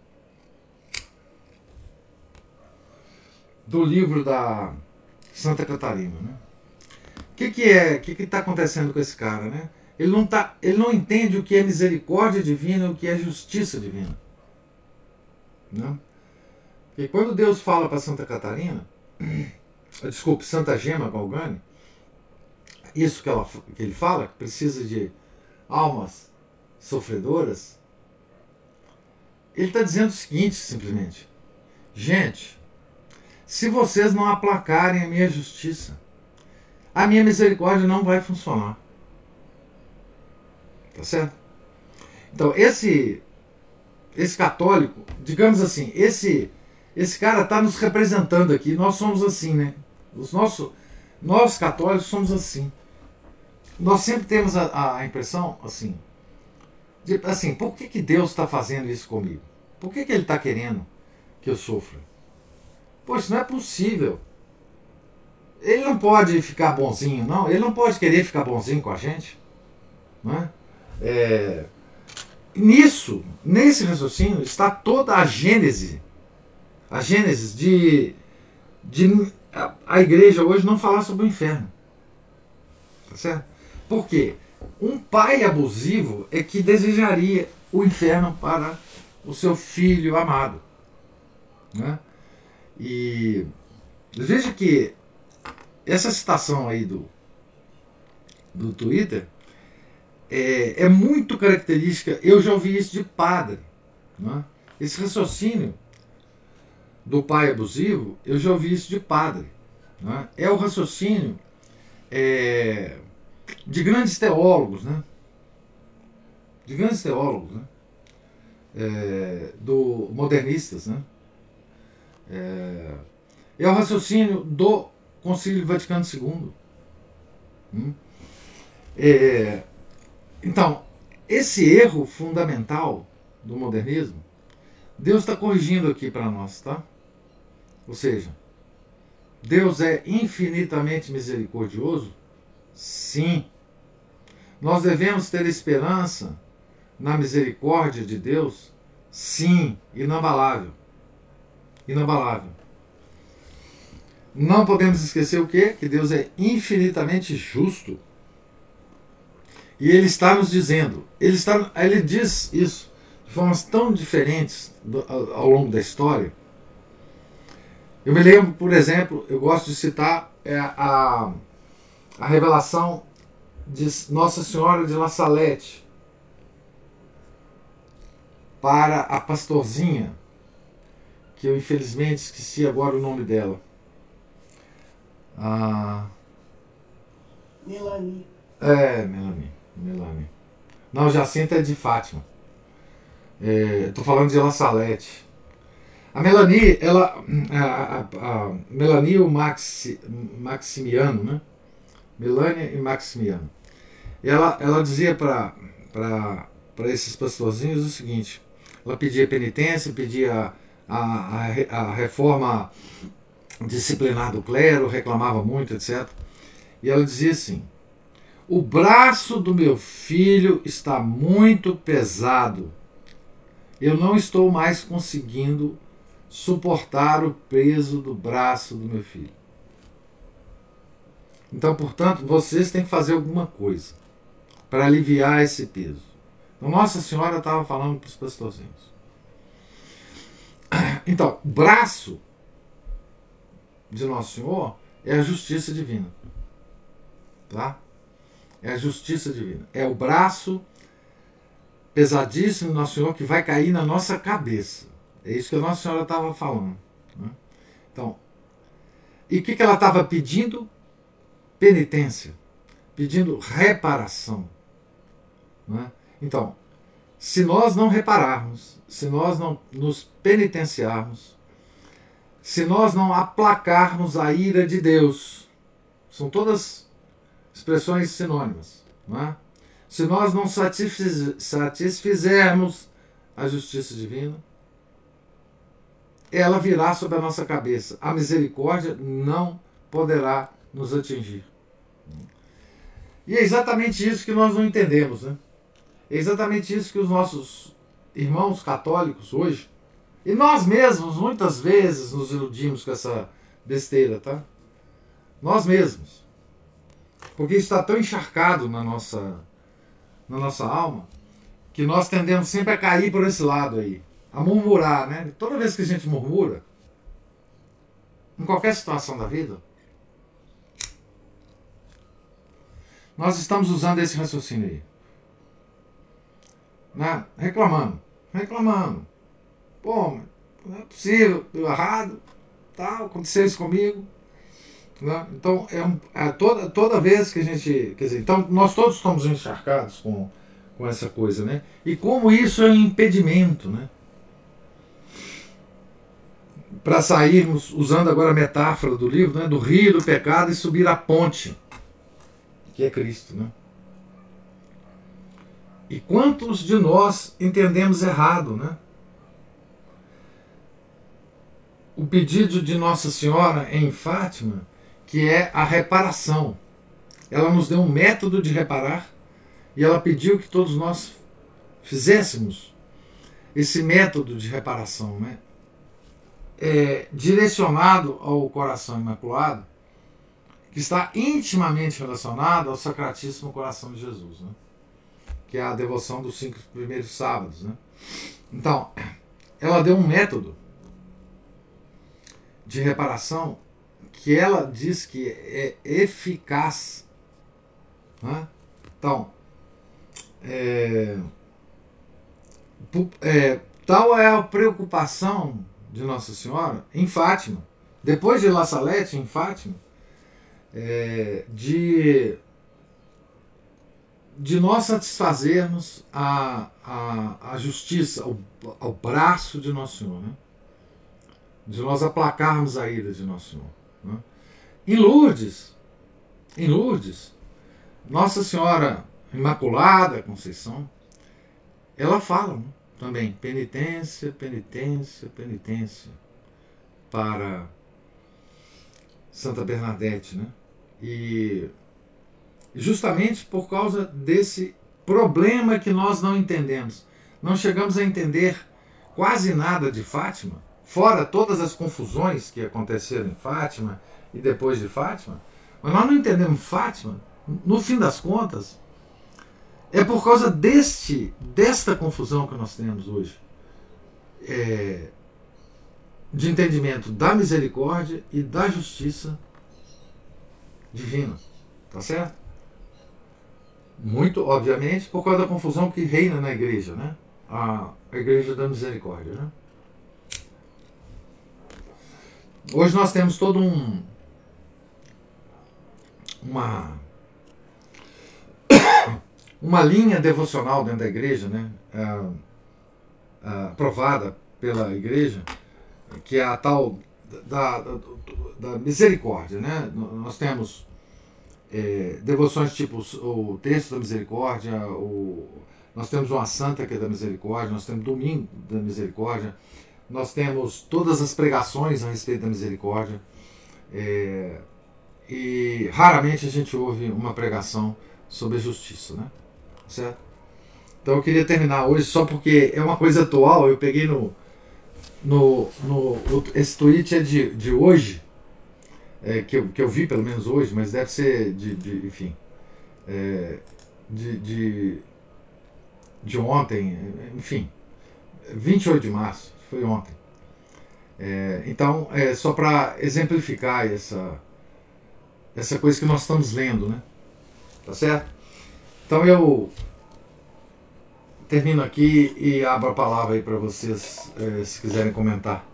do livro da Santa Catarina. Né? O que, que é? O que está acontecendo com esse cara? Né? Ele, não tá, ele não entende o que é misericórdia divina e o que é justiça divina. Né? Porque quando Deus fala para Santa Catarina, desculpe, Santa Gema Galgani, isso que, ela, que ele fala, que precisa de almas sofredoras, ele está dizendo o seguinte, simplesmente: gente, se vocês não aplacarem a minha justiça, a minha misericórdia não vai funcionar. Tá certo? Então, esse esse católico, digamos assim, esse esse cara está nos representando aqui. Nós somos assim, né? Os nossos nós católicos somos assim. Nós sempre temos a, a impressão assim, de, assim, por que, que Deus está fazendo isso comigo? Por que, que Ele está querendo que eu sofra? Poxa, não é possível. Ele não pode ficar bonzinho, não. Ele não pode querer ficar bonzinho com a gente. Não é? É, nisso, nesse raciocínio, está toda a gênese. A gênese de, de a, a igreja hoje não falar sobre o inferno. Tá certo? Por quê? Um pai abusivo é que desejaria o inferno para o seu filho amado. Né? E veja que essa citação aí do, do Twitter é, é muito característica. Eu já ouvi isso de padre. Né? Esse raciocínio do pai abusivo, eu já ouvi isso de padre. Né? É o raciocínio é, de grandes teólogos, né? de grandes teólogos, né? É, do modernistas, né? É, é o raciocínio do Concílio Vaticano II. Hum? É, então, esse erro fundamental do modernismo, Deus está corrigindo aqui para nós, tá? Ou seja, Deus é infinitamente misericordioso? Sim. Nós devemos ter esperança na misericórdia de Deus? Sim, inabalável inabalável. Não podemos esquecer o quê? Que Deus é infinitamente justo. E Ele está nos dizendo, Ele, está, ele diz isso formas tão diferentes do, ao, ao longo da história. Eu me lembro, por exemplo, eu gosto de citar é, a, a revelação de Nossa Senhora de La Salette para a pastorzinha que eu infelizmente esqueci agora o nome dela. Ah, Melanie. É, Melanie. Melanie. Não, Jacinta é de Fátima. Estou é, falando de La Salete. A Melanie, ela. A, a, a Melanie e o Maxi, Maximiano, né? Melania e Maximiano. Ela, ela dizia para esses pastorzinhos o seguinte: ela pedia penitência, pedia a, a, a reforma disciplinar do clero, reclamava muito, etc. E ela dizia assim: O braço do meu filho está muito pesado. Eu não estou mais conseguindo suportar o peso do braço do meu filho. Então, portanto, vocês têm que fazer alguma coisa para aliviar esse peso. Então, Nossa Senhora estava falando para os pastorzinhos. Então, braço de Nosso Senhor é a justiça divina. Tá? É a justiça divina. É o braço pesadíssimo do Nosso Senhor que vai cair na nossa cabeça. É isso que a Nossa Senhora estava falando. Né? Então, e o que, que ela estava pedindo? Penitência, pedindo reparação. Né? Então, se nós não repararmos, se nós não nos penitenciarmos, se nós não aplacarmos a ira de Deus, são todas expressões sinônimas, não é? Se nós não satisfiz, satisfizermos a justiça divina, ela virá sobre a nossa cabeça. A misericórdia não poderá nos atingir. E é exatamente isso que nós não entendemos, né? É exatamente isso que os nossos irmãos católicos hoje, e nós mesmos muitas vezes nos iludimos com essa besteira, tá? Nós mesmos. Porque isso está tão encharcado na nossa, na nossa alma que nós tendemos sempre a cair por esse lado aí, a murmurar, né? Toda vez que a gente murmura, em qualquer situação da vida, nós estamos usando esse raciocínio aí né? reclamando, reclamando. Pô, não é possível, deu errado, tal, aconteceu isso comigo. Né? Então, é, um, é, toda, toda vez que a gente. Quer dizer, então, nós todos estamos encharcados com, com essa coisa, né? E como isso é um impedimento, né? Para sairmos, usando agora a metáfora do livro, né? do rio do pecado e subir a ponte, que é Cristo, né? E quantos de nós entendemos errado, né? O pedido de Nossa Senhora em Fátima, que é a reparação. Ela nos deu um método de reparar e ela pediu que todos nós fizéssemos esse método de reparação, né? É, direcionado ao coração imaculado, que está intimamente relacionado ao Sacratíssimo Coração de Jesus. Né? que é a devoção dos cinco primeiros sábados. Né? Então, ela deu um método de reparação que ela diz que é eficaz. Né? Então, é, é, tal é a preocupação de Nossa Senhora em Fátima, depois de La Salete, em Fátima, é, de de nós satisfazermos a, a, a justiça, o, o braço de Nosso Senhor, né? de nós aplacarmos a ira de Nosso Senhor. Né? Em Lourdes, em Lourdes, Nossa Senhora Imaculada Conceição, ela fala né? também penitência, penitência, penitência para Santa Bernadette, né? E justamente por causa desse problema que nós não entendemos. Não chegamos a entender quase nada de Fátima, fora todas as confusões que aconteceram em Fátima e depois de Fátima. Mas nós não entendemos Fátima, no fim das contas, é por causa deste, desta confusão que nós temos hoje. É, de entendimento da misericórdia e da justiça divina. Tá certo? Muito, obviamente, por causa da confusão que reina na igreja, né? A, a igreja da misericórdia, né? Hoje nós temos todo um uma uma linha devocional dentro da igreja, né? aprovada pela igreja, que é a tal da, da, da misericórdia, né? Nós temos é, devoções tipo o texto da misericórdia, o, nós temos uma santa que é da misericórdia, nós temos domingo da misericórdia, nós temos todas as pregações a respeito da misericórdia. É, e raramente a gente ouve uma pregação sobre a justiça, né? Certo? Então eu queria terminar hoje só porque é uma coisa atual, eu peguei no. no, no esse tweet é de, de hoje, é, que, eu, que eu vi pelo menos hoje, mas deve ser de. de enfim. É, de, de, de ontem, enfim. 28 de março, foi ontem. É, então, é só para exemplificar essa, essa coisa que nós estamos lendo, né? Tá certo? Então eu termino aqui e abro a palavra aí para vocês, é, se quiserem comentar.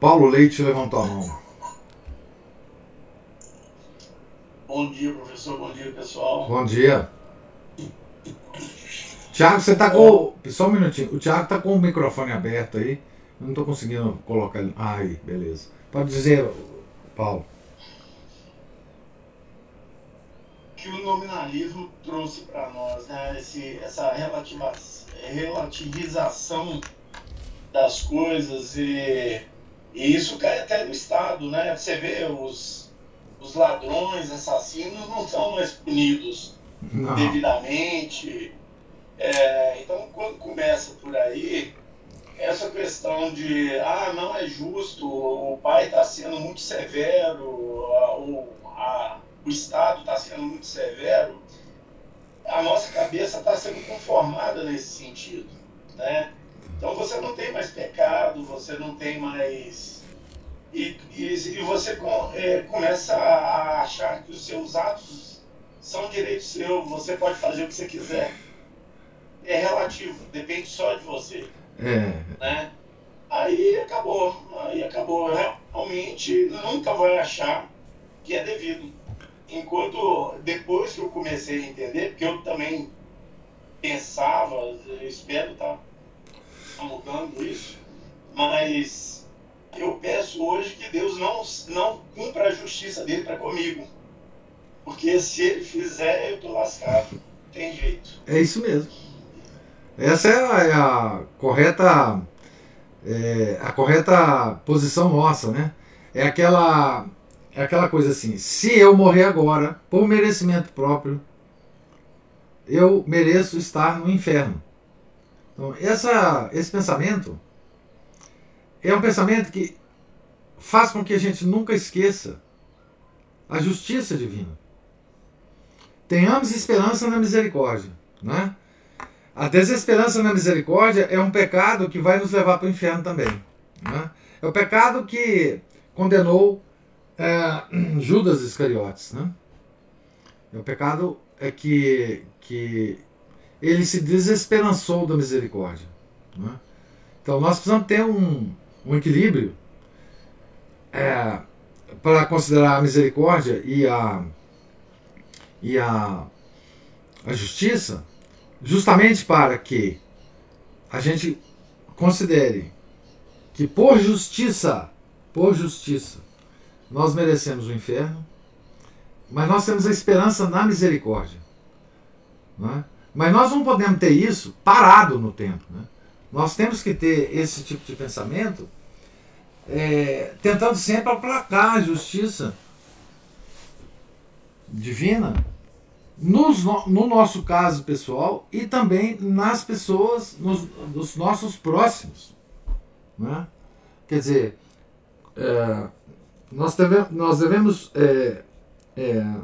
Paulo Leite levantou a mão. Bom dia, professor. Bom dia, pessoal. Bom dia. Tiago, você tá com. Só um minutinho. O Tiago tá com o microfone aberto aí. Eu não tô conseguindo colocar ele. Ah, aí, beleza. Pode dizer, Paulo. Que o nominalismo trouxe para nós, né? Esse, essa relativa, relativização das coisas e, e isso cai até no Estado, né? Você vê os os ladrões, assassinos não são mais punidos não. devidamente. É, então, quando começa por aí, essa questão de, ah, não é justo, o pai está sendo muito severo, a, o, a, o Estado está sendo muito severo, a nossa cabeça está sendo conformada nesse sentido. Né? Então, você não tem mais pecado, você não tem mais e, e, e você é, começa a achar que os seus atos são direito seu, você pode fazer o que você quiser. É relativo, depende só de você. É. Né? Aí acabou, aí acabou. Realmente nunca vai achar que é devido. Enquanto depois que eu comecei a entender, porque eu também pensava, eu espero estar tá mudando isso, mas eu peço hoje que Deus não, não cumpra a justiça dele para comigo. Porque se ele fizer, eu estou lascado. Tem jeito. É isso mesmo. Essa é a, é a correta é, a correta posição nossa, né? É aquela é aquela coisa assim, se eu morrer agora, por merecimento próprio, eu mereço estar no inferno. Então, essa, esse pensamento é um pensamento que faz com que a gente nunca esqueça a justiça divina. Tenhamos esperança na misericórdia. Né? A desesperança na misericórdia é um pecado que vai nos levar para o inferno também. Né? É o pecado que condenou é, Judas Iscariotes. Né? É o pecado é que, que ele se desesperançou da misericórdia. Né? Então nós precisamos ter um, um equilíbrio é, para considerar a misericórdia e a, e a, a justiça, justamente para que a gente considere que por justiça, por justiça, nós merecemos o inferno, mas nós temos a esperança na misericórdia. Né? Mas nós não podemos ter isso parado no tempo. Né? Nós temos que ter esse tipo de pensamento é, tentando sempre aplacar a justiça divina nos, no nosso caso pessoal e também nas pessoas, nos, dos nossos próximos. Né? Quer dizer, é, nós, devemos, nós devemos é, é,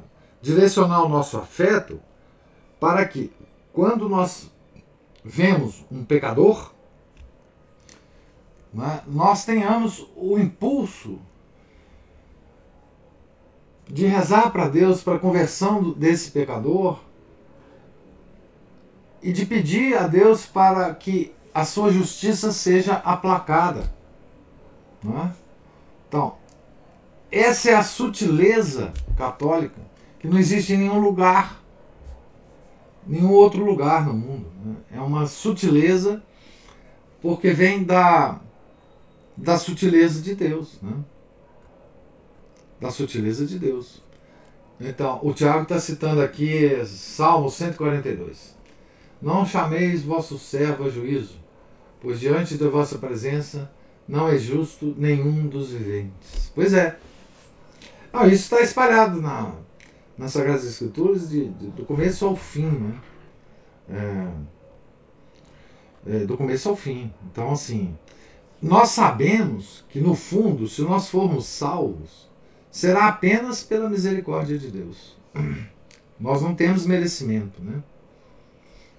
direcionar o nosso afeto para que, quando nós vemos um pecador, né, nós tenhamos o impulso de rezar para Deus para a conversão desse pecador e de pedir a Deus para que a sua justiça seja aplacada. É? Então, essa é a sutileza católica que não existe em nenhum lugar, nenhum outro lugar no mundo. Né? É uma sutileza porque vem da da sutileza de Deus. Né? da sutileza de Deus. Então, o Tiago está citando aqui Salmo 142. Não chameis vosso servo a juízo, pois diante da vossa presença não é justo nenhum dos viventes. Pois é. Não, isso está espalhado na, nas Sagradas Escrituras de, de, do começo ao fim. Né? É, é, do começo ao fim. Então, assim, nós sabemos que, no fundo, se nós formos salvos, será apenas pela misericórdia de Deus. Nós não temos merecimento, né?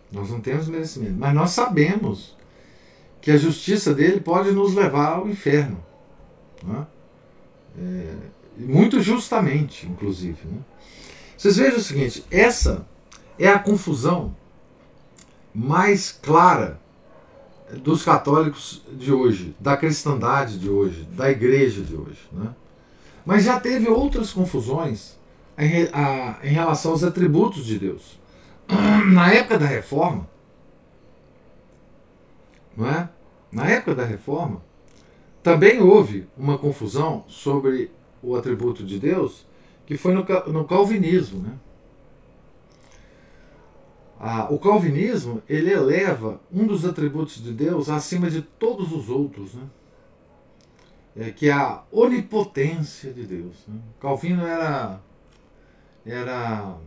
Nós não temos merecimento. Mas nós sabemos que a justiça dele pode nos levar ao inferno. Né? É, muito justamente, inclusive. Né? Vocês vejam o seguinte: essa é a confusão mais clara dos católicos de hoje, da cristandade de hoje, da igreja de hoje. Né? Mas já teve outras confusões em, a, em relação aos atributos de Deus. Na época da reforma, não é? Na época da reforma, também houve uma confusão sobre o atributo de Deus, que foi no, no calvinismo, né? Ah, o calvinismo ele eleva um dos atributos de Deus acima de todos os outros, né? É, que é a onipotência de Deus. Né? Calvino era era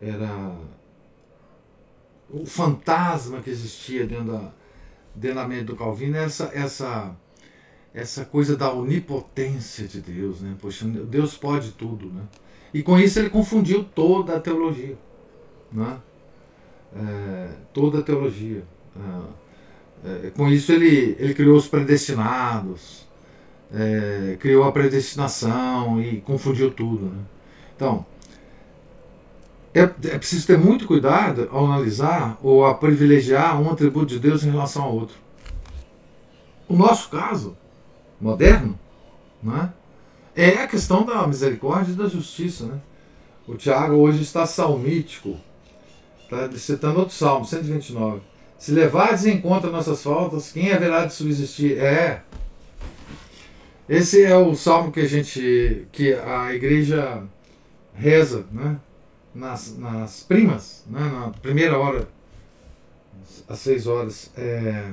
era o fantasma que existia dentro da, dentro da mente do Calvino, essa essa essa coisa da onipotência de Deus, né? Poxa, Deus pode tudo, né? E com isso ele confundiu toda a teologia né? É, toda a teologia. É, é, com isso ele, ele criou os predestinados, é, criou a predestinação e confundiu tudo. Né? Então, é, é preciso ter muito cuidado ao analisar ou a privilegiar um atributo de Deus em relação ao outro. O nosso caso, moderno, né, é a questão da misericórdia e da justiça. Né? O Tiago hoje está salmítico Está citando outro salmo, 129. Se levardes em conta nossas faltas, quem haverá de subsistir? É. Esse é o salmo que a gente, que a igreja reza, né? Nas, nas primas, né? na primeira hora, às seis horas. É,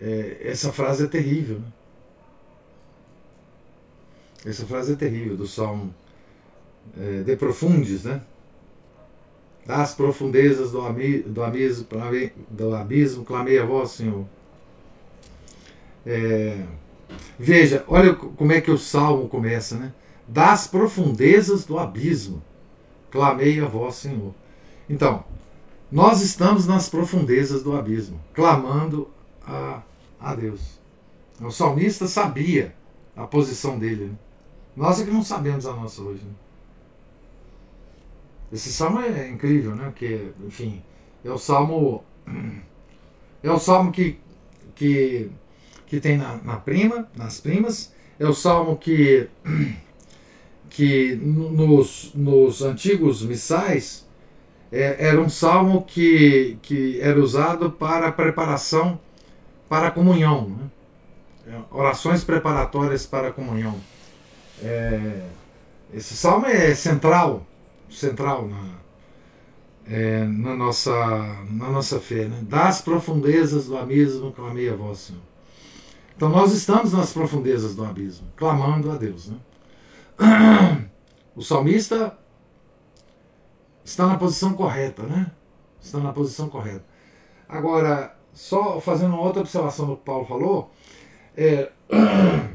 é, essa frase é terrível. Né? Essa frase é terrível do salmo é, de profundis, né? Das profundezas do, ami, do, abismo, do abismo, clamei a vós, Senhor. É, veja, olha como é que o salmo começa, né? Das profundezas do abismo, clamei a vós, Senhor. Então, nós estamos nas profundezas do abismo, clamando a, a Deus. O salmista sabia a posição dele. Né? Nós é que não sabemos a nossa hoje. Né? Esse salmo é incrível, né? Que, enfim, é o salmo é o salmo que que, que tem na, na prima, nas primas, é o salmo que que nos, nos antigos missais é, era um salmo que, que era usado para preparação para a comunhão, né? É, orações preparatórias para a comunhão. É, esse salmo é central central na, é, na, nossa, na nossa fé. Né? Das profundezas do abismo clamei a vós, Senhor. Então nós estamos nas profundezas do abismo, clamando a Deus. Né? O salmista está na posição correta, né? Está na posição correta. Agora, só fazendo uma outra observação do que Paulo falou, é,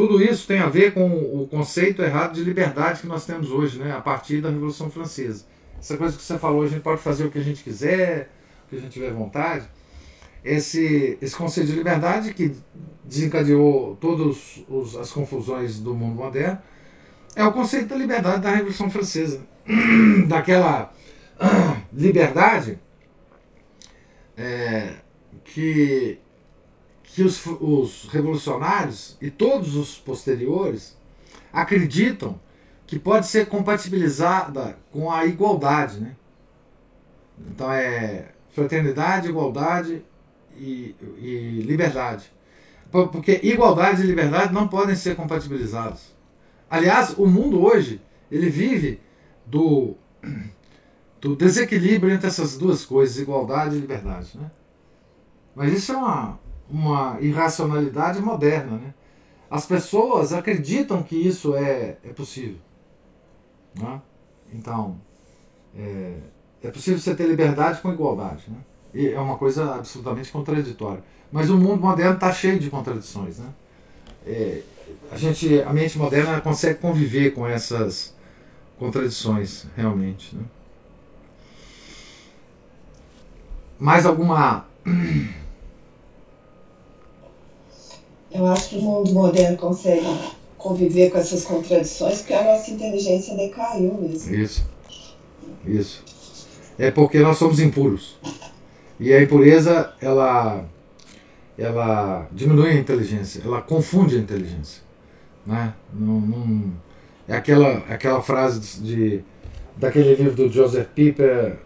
Tudo isso tem a ver com o conceito errado de liberdade que nós temos hoje, né, a partir da Revolução Francesa. Essa coisa que você falou, a gente pode fazer o que a gente quiser, o que a gente tiver vontade. Esse, esse conceito de liberdade que desencadeou todas as confusões do mundo moderno é o conceito da liberdade da Revolução Francesa. Daquela liberdade é, que que os, os revolucionários e todos os posteriores acreditam que pode ser compatibilizada com a igualdade. Né? Então é fraternidade, igualdade e, e liberdade. Porque igualdade e liberdade não podem ser compatibilizados. Aliás, o mundo hoje, ele vive do, do desequilíbrio entre essas duas coisas, igualdade e liberdade. Né? Mas isso é uma, uma irracionalidade moderna. Né? As pessoas acreditam que isso é, é possível. Né? Então, é, é possível você ter liberdade com igualdade. Né? E é uma coisa absolutamente contraditória. Mas o mundo moderno está cheio de contradições. Né? É, a gente, a mente moderna consegue conviver com essas contradições, realmente. Né? Mais alguma. Eu acho que o mundo moderno consegue conviver com essas contradições porque a nossa inteligência decaiu mesmo. Isso. Isso. É porque nós somos impuros. E a impureza, ela, ela diminui a inteligência, ela confunde a inteligência. Né? Não, é aquela, aquela frase de, daquele livro do Joseph Pieper,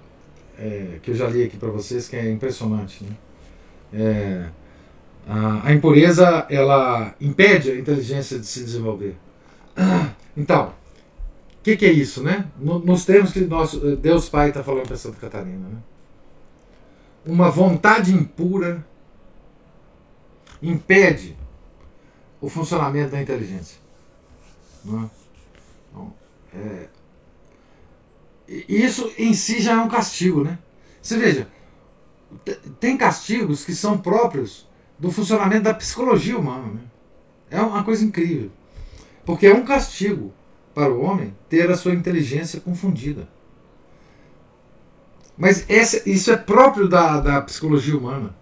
é, que eu já li aqui para vocês, que é impressionante. Né? É, a, impureza ela impede a inteligência de se desenvolver. Então, o que, que, é isso, né? Nos termos que nosso, Deus Pai está falando para Santa Catarina. Né? Uma vontade impura impede o funcionamento da inteligência. Né? É, isso em si já é um castigo, né? Você veja, tem castigos que são próprios do funcionamento da psicologia humana. Né? É uma coisa incrível. Porque é um castigo para o homem ter a sua inteligência confundida. Mas essa, isso é próprio da, da psicologia humana.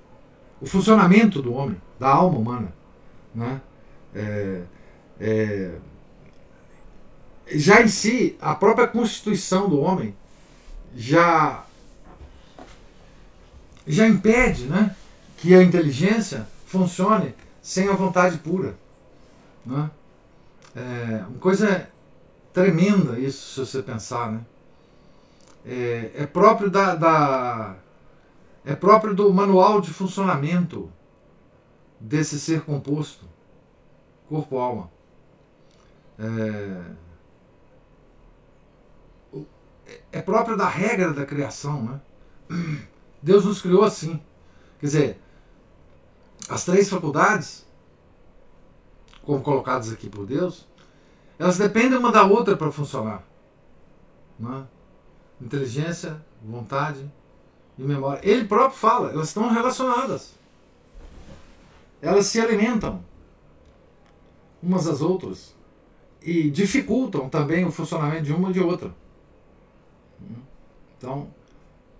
O funcionamento do homem, da alma humana. Né? É, é, já em si, a própria constituição do homem já, já impede né, que a inteligência funcione sem a vontade pura. Né? É uma coisa tremenda isso, se você pensar. Né? É, é próprio da, da, é próprio do manual de funcionamento desse ser composto corpo-alma. É, é próprio da regra da criação. Né? Deus nos criou assim. Quer dizer, as três faculdades, como colocadas aqui por Deus, elas dependem uma da outra para funcionar. Né? Inteligência, vontade e memória. Ele próprio fala, elas estão relacionadas. Elas se alimentam umas às outras e dificultam também o funcionamento de uma e de outra. Então,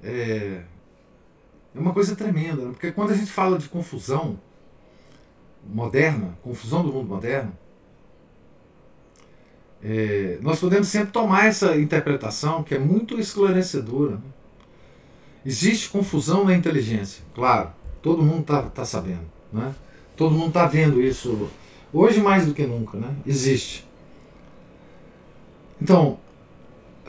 é, é uma coisa tremenda, porque quando a gente fala de confusão moderna, confusão do mundo moderno, é, nós podemos sempre tomar essa interpretação que é muito esclarecedora. Né? Existe confusão na inteligência, claro, todo mundo está tá sabendo, né? todo mundo está vendo isso Hoje mais do que nunca, né? Existe. Então,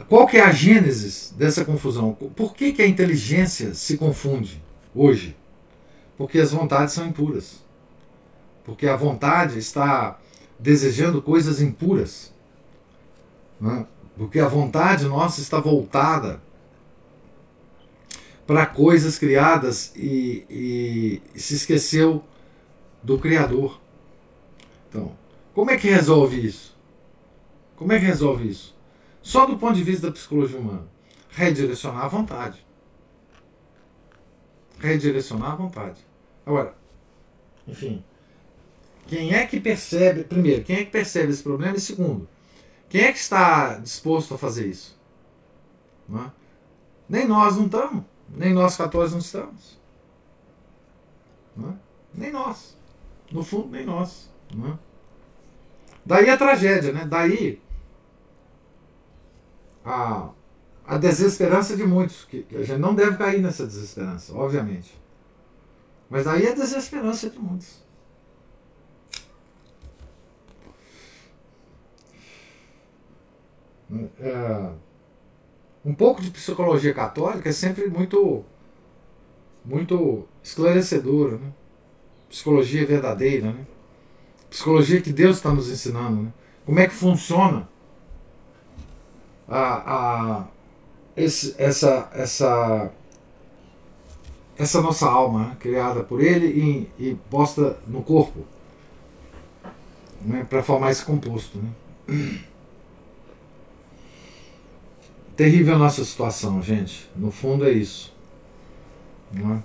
qual que é a gênese dessa confusão? Por que, que a inteligência se confunde hoje? Porque as vontades são impuras. Porque a vontade está desejando coisas impuras. Né? Porque a vontade nossa está voltada para coisas criadas e, e, e se esqueceu do Criador. Então, como é que resolve isso? Como é que resolve isso? Só do ponto de vista da psicologia humana. Redirecionar a vontade. Redirecionar a vontade. Agora, enfim, quem é que percebe, primeiro, quem é que percebe esse problema? E segundo, quem é que está disposto a fazer isso? É? Nem nós não estamos, nem nós católicos não estamos. Não é? Nem nós. No fundo, nem nós. Né? Daí a tragédia, né? Daí a, a desesperança de muitos, que, que a gente não deve cair nessa desesperança, obviamente. Mas daí a desesperança de muitos. É, um pouco de psicologia católica é sempre muito muito esclarecedora. Né? psicologia verdadeira, né? Psicologia que Deus está nos ensinando, né? Como é que funciona a, a, esse, essa, essa, essa nossa alma né? criada por Ele e, e posta no corpo né? para formar esse composto. Né? Terrível a nossa situação, gente. No fundo é isso. Não é?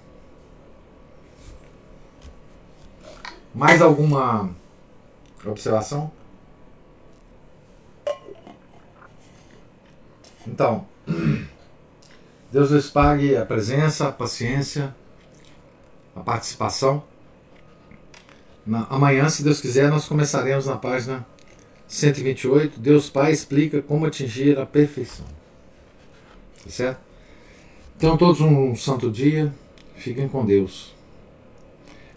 Mais alguma observação? Então, Deus lhes pague a presença, a paciência, a participação. Na, amanhã, se Deus quiser, nós começaremos na página 128. Deus Pai explica como atingir a perfeição. Tá certo? Então, todos um santo dia. Fiquem com Deus.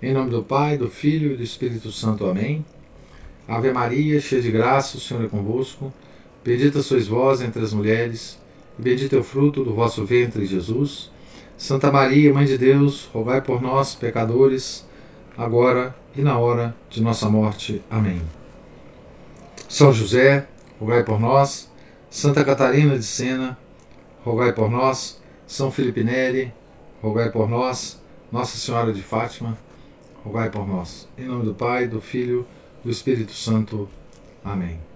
Em nome do Pai, do Filho e do Espírito Santo. Amém. Ave Maria, cheia de graça, o Senhor é convosco. Bendita sois vós entre as mulheres, e bendito é o fruto do vosso ventre, Jesus. Santa Maria, Mãe de Deus, rogai por nós, pecadores, agora e na hora de nossa morte. Amém. São José, rogai por nós. Santa Catarina de Sena, rogai por nós. São Felipe Neri, rogai por nós. Nossa Senhora de Fátima, rogai por nós. Em nome do Pai, do Filho do Espírito Santo. Amém.